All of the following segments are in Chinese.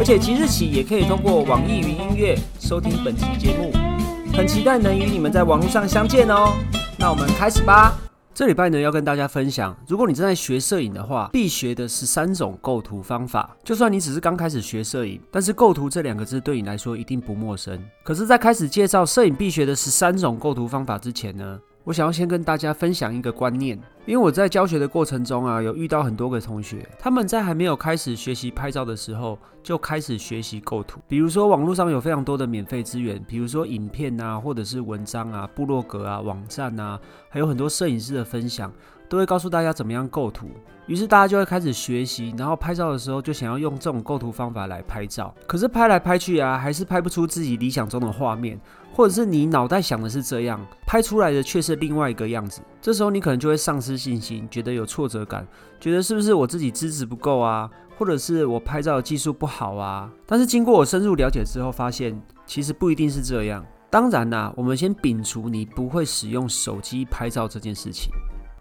而且即日起也可以通过网易云音乐收听本期节目，很期待能与你们在网络上相见哦。那我们开始吧。这礼拜呢，要跟大家分享，如果你正在学摄影的话，必学的十三种构图方法。就算你只是刚开始学摄影，但是构图这两个字对你来说一定不陌生。可是，在开始介绍摄影必学的十三种构图方法之前呢？我想要先跟大家分享一个观念，因为我在教学的过程中啊，有遇到很多个同学，他们在还没有开始学习拍照的时候，就开始学习构图。比如说网络上有非常多的免费资源，比如说影片啊，或者是文章啊、部落格啊、网站啊，还有很多摄影师的分享，都会告诉大家怎么样构图。于是大家就会开始学习，然后拍照的时候就想要用这种构图方法来拍照。可是拍来拍去啊，还是拍不出自己理想中的画面。或者是你脑袋想的是这样，拍出来的却是另外一个样子，这时候你可能就会丧失信心，觉得有挫折感，觉得是不是我自己资质不够啊，或者是我拍照的技术不好啊？但是经过我深入了解之后，发现其实不一定是这样。当然啦，我们先摒除你不会使用手机拍照这件事情。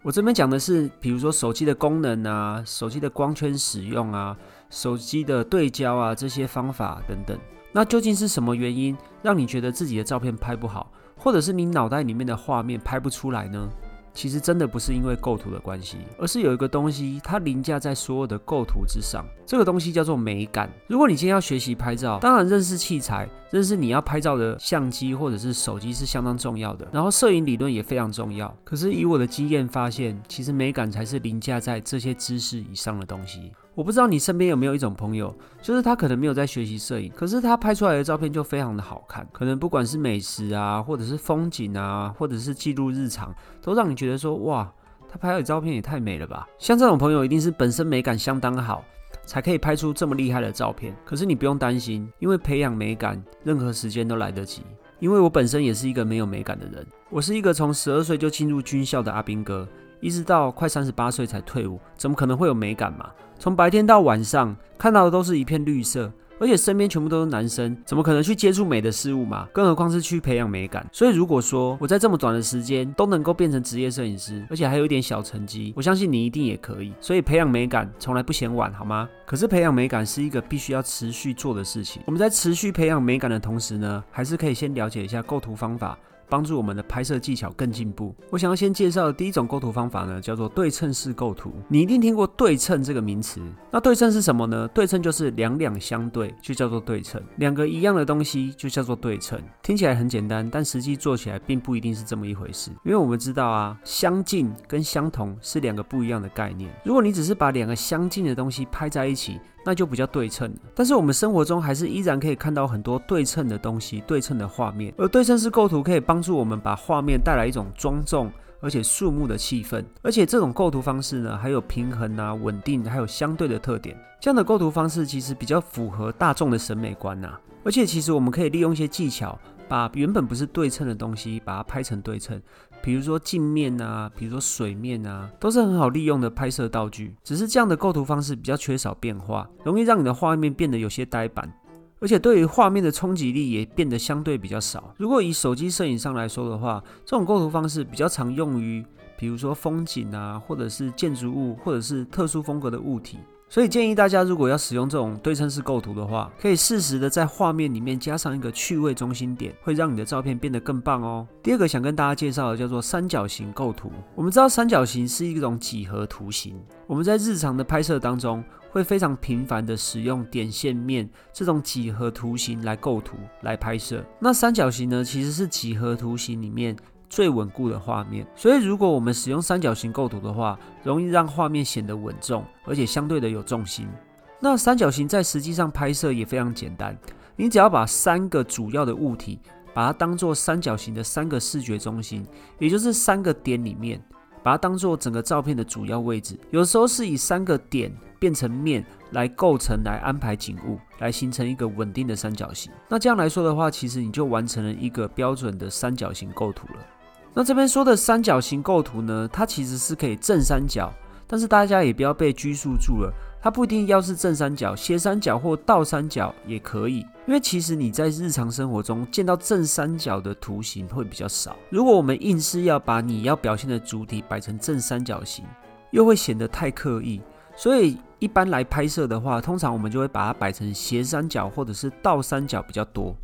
我这边讲的是，比如说手机的功能啊，手机的光圈使用啊，手机的对焦啊这些方法等等。那究竟是什么原因让你觉得自己的照片拍不好，或者是你脑袋里面的画面拍不出来呢？其实真的不是因为构图的关系，而是有一个东西它凌驾在所有的构图之上，这个东西叫做美感。如果你今天要学习拍照，当然认识器材、认识你要拍照的相机或者是手机是相当重要的，然后摄影理论也非常重要。可是以我的经验发现，其实美感才是凌驾在这些知识以上的东西。我不知道你身边有没有一种朋友，就是他可能没有在学习摄影，可是他拍出来的照片就非常的好看。可能不管是美食啊，或者是风景啊，或者是记录日常，都让你觉得说哇，他拍的照片也太美了吧。像这种朋友一定是本身美感相当好，才可以拍出这么厉害的照片。可是你不用担心，因为培养美感，任何时间都来得及。因为我本身也是一个没有美感的人，我是一个从十二岁就进入军校的阿兵哥。一直到快三十八岁才退伍，怎么可能会有美感嘛？从白天到晚上看到的都是一片绿色，而且身边全部都是男生，怎么可能去接触美的事物嘛？更何况是去培养美感。所以如果说我在这么短的时间都能够变成职业摄影师，而且还有一点小成绩，我相信你一定也可以。所以培养美感从来不嫌晚，好吗？可是培养美感是一个必须要持续做的事情。我们在持续培养美感的同时呢，还是可以先了解一下构图方法。帮助我们的拍摄技巧更进步。我想要先介绍的第一种构图方法呢，叫做对称式构图。你一定听过对称这个名词。那对称是什么呢？对称就是两两相对，就叫做对称。两个一样的东西就叫做对称。听起来很简单，但实际做起来并不一定是这么一回事。因为我们知道啊，相近跟相同是两个不一样的概念。如果你只是把两个相近的东西拍在一起，那就比较对称但是我们生活中还是依然可以看到很多对称的东西、对称的画面。而对称式构图可以帮助我们把画面带来一种庄重而且肃穆的气氛。而且这种构图方式呢，还有平衡啊、稳定，还有相对的特点。这样的构图方式其实比较符合大众的审美观呐。而且其实我们可以利用一些技巧，把原本不是对称的东西，把它拍成对称。比如说镜面啊，比如说水面啊，都是很好利用的拍摄道具。只是这样的构图方式比较缺少变化，容易让你的画面变得有些呆板，而且对于画面的冲击力也变得相对比较少。如果以手机摄影上来说的话，这种构图方式比较常用于，比如说风景啊，或者是建筑物，或者是特殊风格的物体。所以建议大家，如果要使用这种对称式构图的话，可以适时的在画面里面加上一个趣味中心点，会让你的照片变得更棒哦。第二个想跟大家介绍的叫做三角形构图。我们知道三角形是一种几何图形，我们在日常的拍摄当中会非常频繁的使用点线面这种几何图形来构图来拍摄。那三角形呢，其实是几何图形里面。最稳固的画面，所以如果我们使用三角形构图的话，容易让画面显得稳重，而且相对的有重心。那三角形在实际上拍摄也非常简单，你只要把三个主要的物体，把它当做三角形的三个视觉中心，也就是三个点里面，把它当做整个照片的主要位置。有时候是以三个点变成面来构成来安排景物，来形成一个稳定的三角形。那这样来说的话，其实你就完成了一个标准的三角形构图了。那这边说的三角形构图呢，它其实是可以正三角，但是大家也不要被拘束住了。它不一定要是正三角、斜三角或倒三角也可以，因为其实你在日常生活中见到正三角的图形会比较少。如果我们硬是要把你要表现的主体摆成正三角形，又会显得太刻意。所以一般来拍摄的话，通常我们就会把它摆成斜三角或者是倒三角比较多。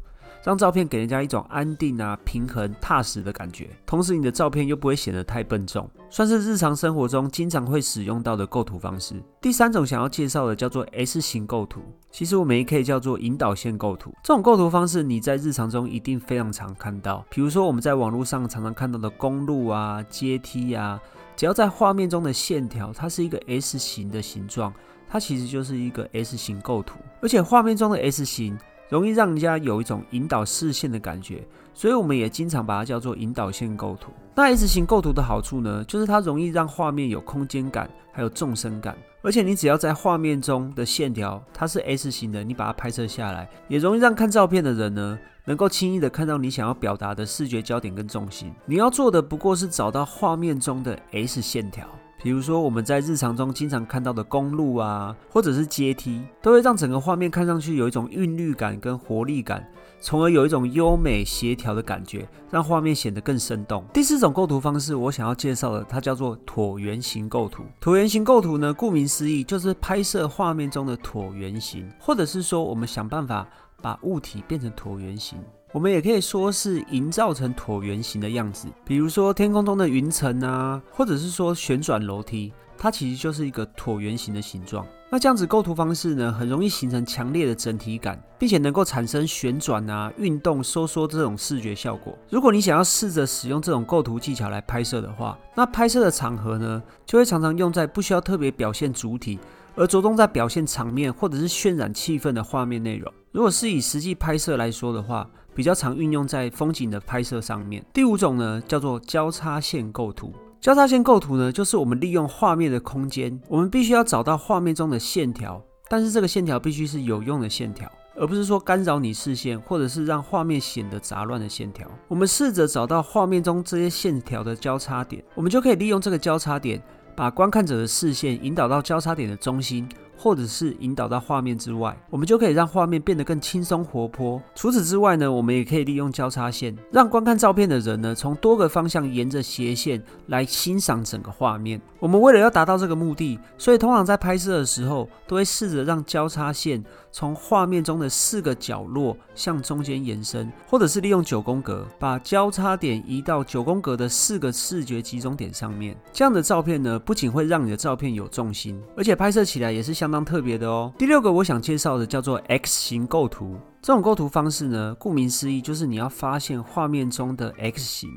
让照片给人家一种安定啊、平衡、踏实的感觉，同时你的照片又不会显得太笨重，算是日常生活中经常会使用到的构图方式。第三种想要介绍的叫做 S 型构图，其实我们也可以叫做引导线构图。这种构图方式你在日常中一定非常常看到，比如说我们在网络上常常看到的公路啊、阶梯啊，只要在画面中的线条它是一个 S 型的形状，它其实就是一个 S 型构图，而且画面中的 S 型。容易让人家有一种引导视线的感觉，所以我们也经常把它叫做引导线构图。那 S 型构图的好处呢，就是它容易让画面有空间感，还有纵深感。而且你只要在画面中的线条它是 S 型的，你把它拍摄下来，也容易让看照片的人呢，能够轻易的看到你想要表达的视觉焦点跟重心。你要做的不过是找到画面中的 S 线条。比如说，我们在日常中经常看到的公路啊，或者是阶梯，都会让整个画面看上去有一种韵律感跟活力感，从而有一种优美协调的感觉，让画面显得更生动。第四种构图方式，我想要介绍的，它叫做椭圆形构图。椭圆形构图呢，顾名思义，就是拍摄画面中的椭圆形，或者是说，我们想办法把物体变成椭圆形。我们也可以说是营造成椭圆形的样子，比如说天空中的云层啊，或者是说旋转楼梯，它其实就是一个椭圆形的形状。那这样子构图方式呢，很容易形成强烈的整体感，并且能够产生旋转啊、运动、收缩这种视觉效果。如果你想要试着使用这种构图技巧来拍摄的话，那拍摄的场合呢，就会常常用在不需要特别表现主体，而着重在表现场面或者是渲染气氛的画面内容。如果是以实际拍摄来说的话，比较常运用在风景的拍摄上面。第五种呢，叫做交叉线构图。交叉线构图呢，就是我们利用画面的空间，我们必须要找到画面中的线条，但是这个线条必须是有用的线条，而不是说干扰你视线或者是让画面显得杂乱的线条。我们试着找到画面中这些线条的交叉点，我们就可以利用这个交叉点，把观看者的视线引导到交叉点的中心。或者是引导到画面之外，我们就可以让画面变得更轻松活泼。除此之外呢，我们也可以利用交叉线，让观看照片的人呢，从多个方向沿着斜线来欣赏整个画面。我们为了要达到这个目的，所以通常在拍摄的时候，都会试着让交叉线从画面中的四个角落向中间延伸，或者是利用九宫格，把交叉点移到九宫格的四个视觉集中点上面。这样的照片呢，不仅会让你的照片有重心，而且拍摄起来也是像。相当特别的哦。第六个我想介绍的叫做 X 型构图。这种构图方式呢，顾名思义就是你要发现画面中的 X 型，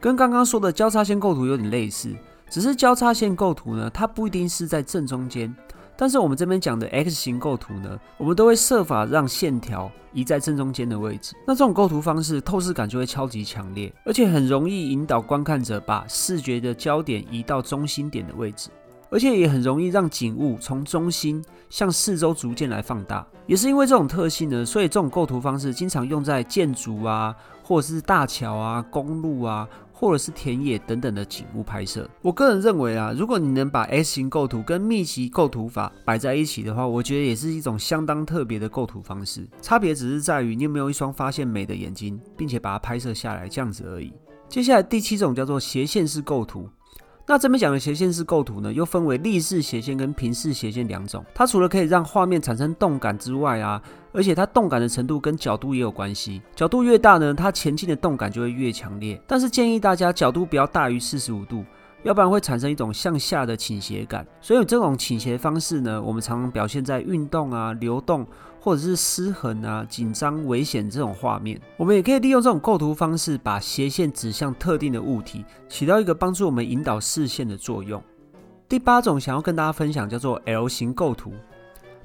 跟刚刚说的交叉线构图有点类似，只是交叉线构图呢，它不一定是在正中间。但是我们这边讲的 X 型构图呢，我们都会设法让线条移在正中间的位置。那这种构图方式透视感就会超级强烈，而且很容易引导观看者把视觉的焦点移到中心点的位置。而且也很容易让景物从中心向四周逐渐来放大，也是因为这种特性呢，所以这种构图方式经常用在建筑啊，或者是大桥啊、公路啊，或者是田野等等的景物拍摄。我个人认为啊，如果你能把 S 型构图跟密集构图法摆在一起的话，我觉得也是一种相当特别的构图方式。差别只是在于你有没有一双发现美的眼睛，并且把它拍摄下来这样子而已。接下来第七种叫做斜线式构图。那这边讲的斜线式构图呢，又分为立式斜线跟平式斜线两种。它除了可以让画面产生动感之外啊，而且它动感的程度跟角度也有关系。角度越大呢，它前进的动感就会越强烈。但是建议大家角度不要大于四十五度。要不然会产生一种向下的倾斜感，所以这种倾斜方式呢，我们常常表现在运动啊、流动或者是失衡啊、紧张、危险这种画面。我们也可以利用这种构图方式，把斜线指向特定的物体，起到一个帮助我们引导视线的作用。第八种想要跟大家分享叫做 L 型构图。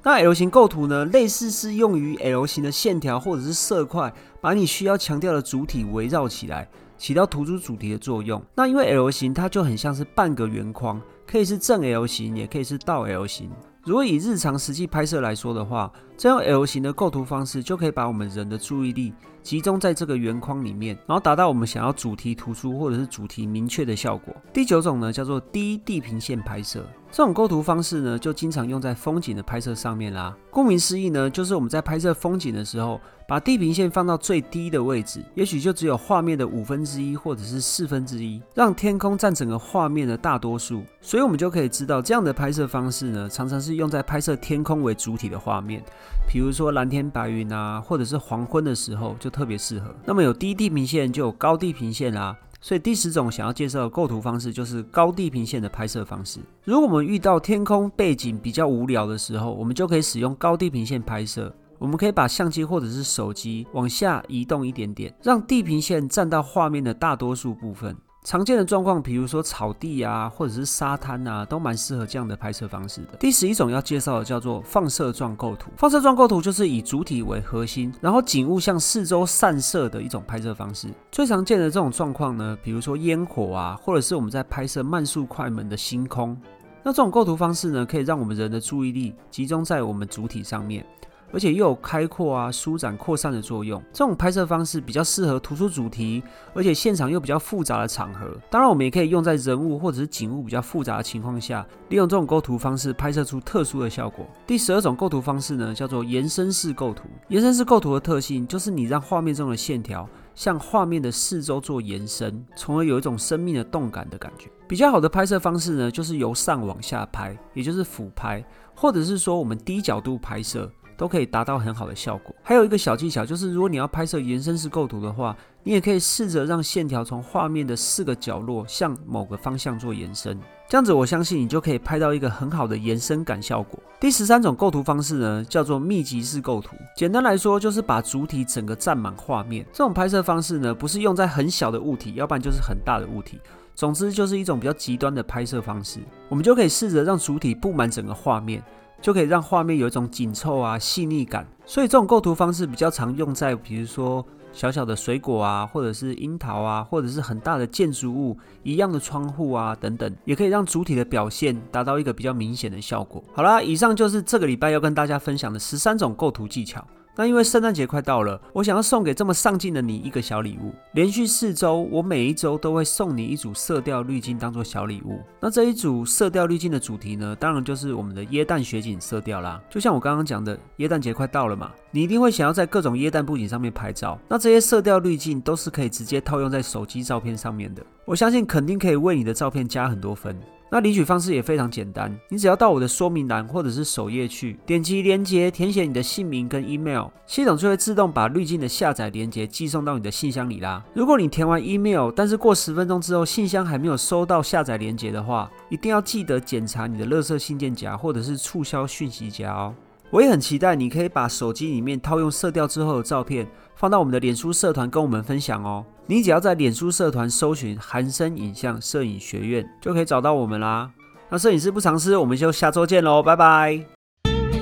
那 L 型构图呢，类似是用于 L 型的线条或者是色块，把你需要强调的主体围绕起来。起到突出主题的作用。那因为 L 型它就很像是半个圆框，可以是正 L 型，也可以是倒 L 型。如果以日常实际拍摄来说的话，这样 L 型的构图方式就可以把我们人的注意力集中在这个圆框里面，然后达到我们想要主题突出或者是主题明确的效果。第九种呢，叫做低地平线拍摄。这种构图方式呢，就经常用在风景的拍摄上面啦。顾名思义呢，就是我们在拍摄风景的时候，把地平线放到最低的位置，也许就只有画面的五分之一或者是四分之一，让天空占整个画面的大多数。所以，我们就可以知道，这样的拍摄方式呢，常常是用在拍摄天空为主体的画面，比如说蓝天白云啊，或者是黄昏的时候，就特别适合。那么，有低地平线就有高地平线啦。所以第十种想要介绍的构图方式就是高地平线的拍摄方式。如果我们遇到天空背景比较无聊的时候，我们就可以使用高地平线拍摄。我们可以把相机或者是手机往下移动一点点，让地平线占到画面的大多数部分。常见的状况，比如说草地啊，或者是沙滩啊，都蛮适合这样的拍摄方式的。第十一种要介绍的叫做放射状构图。放射状构图就是以主体为核心，然后景物向四周散射的一种拍摄方式。最常见的这种状况呢，比如说烟火啊，或者是我们在拍摄慢速快门的星空。那这种构图方式呢，可以让我们人的注意力集中在我们主体上面。而且又有开阔啊、舒展、扩散的作用。这种拍摄方式比较适合突出主题，而且现场又比较复杂的场合。当然，我们也可以用在人物或者是景物比较复杂的情况下，利用这种构图方式拍摄出特殊的效果。第十二种构图方式呢，叫做延伸式构图。延伸式构图的特性就是你让画面中的线条向画面的四周做延伸，从而有一种生命的动感的感觉。比较好的拍摄方式呢，就是由上往下拍，也就是俯拍，或者是说我们低角度拍摄。都可以达到很好的效果。还有一个小技巧，就是如果你要拍摄延伸式构图的话，你也可以试着让线条从画面的四个角落向某个方向做延伸，这样子我相信你就可以拍到一个很好的延伸感效果。第十三种构图方式呢，叫做密集式构图。简单来说，就是把主体整个占满画面。这种拍摄方式呢，不是用在很小的物体，要不然就是很大的物体。总之，就是一种比较极端的拍摄方式。我们就可以试着让主体布满整个画面。就可以让画面有一种紧凑啊、细腻感，所以这种构图方式比较常用在，比如说小小的水果啊，或者是樱桃啊，或者是很大的建筑物一样的窗户啊等等，也可以让主体的表现达到一个比较明显的效果。好啦，以上就是这个礼拜要跟大家分享的十三种构图技巧。那因为圣诞节快到了，我想要送给这么上进的你一个小礼物。连续四周，我每一周都会送你一组色调滤镜当做小礼物。那这一组色调滤镜的主题呢，当然就是我们的椰蛋雪景色调啦。就像我刚刚讲的，椰蛋节快到了嘛，你一定会想要在各种椰蛋布景上面拍照。那这些色调滤镜都是可以直接套用在手机照片上面的，我相信肯定可以为你的照片加很多分。那领取方式也非常简单，你只要到我的说明栏或者是首页去点击链接，填写你的姓名跟 email，系统就会自动把滤镜的下载链接寄送到你的信箱里啦。如果你填完 email，但是过十分钟之后信箱还没有收到下载链接的话，一定要记得检查你的垃圾信件夹或者是促销讯息夹哦。我也很期待你可以把手机里面套用色调之后的照片放到我们的脸书社团跟我们分享哦。你只要在脸书社团搜寻“韩生影像摄影学院”就可以找到我们啦。那摄影师不藏私，我们就下周见喽，拜拜。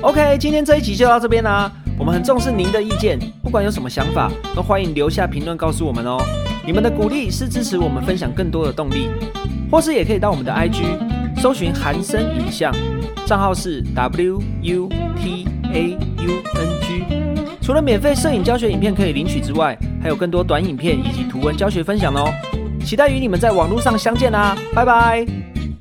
OK，今天这一集就到这边啦。我们很重视您的意见，不管有什么想法，都欢迎留下评论告诉我们哦。你们的鼓励是支持我们分享更多的动力，或是也可以到我们的 IG 搜寻“韩生影像”，账号是 W U T A U N G。除了免费摄影教学影片可以领取之外，还有更多短影片以及图文教学分享哦。期待与你们在网络上相见啦，拜拜。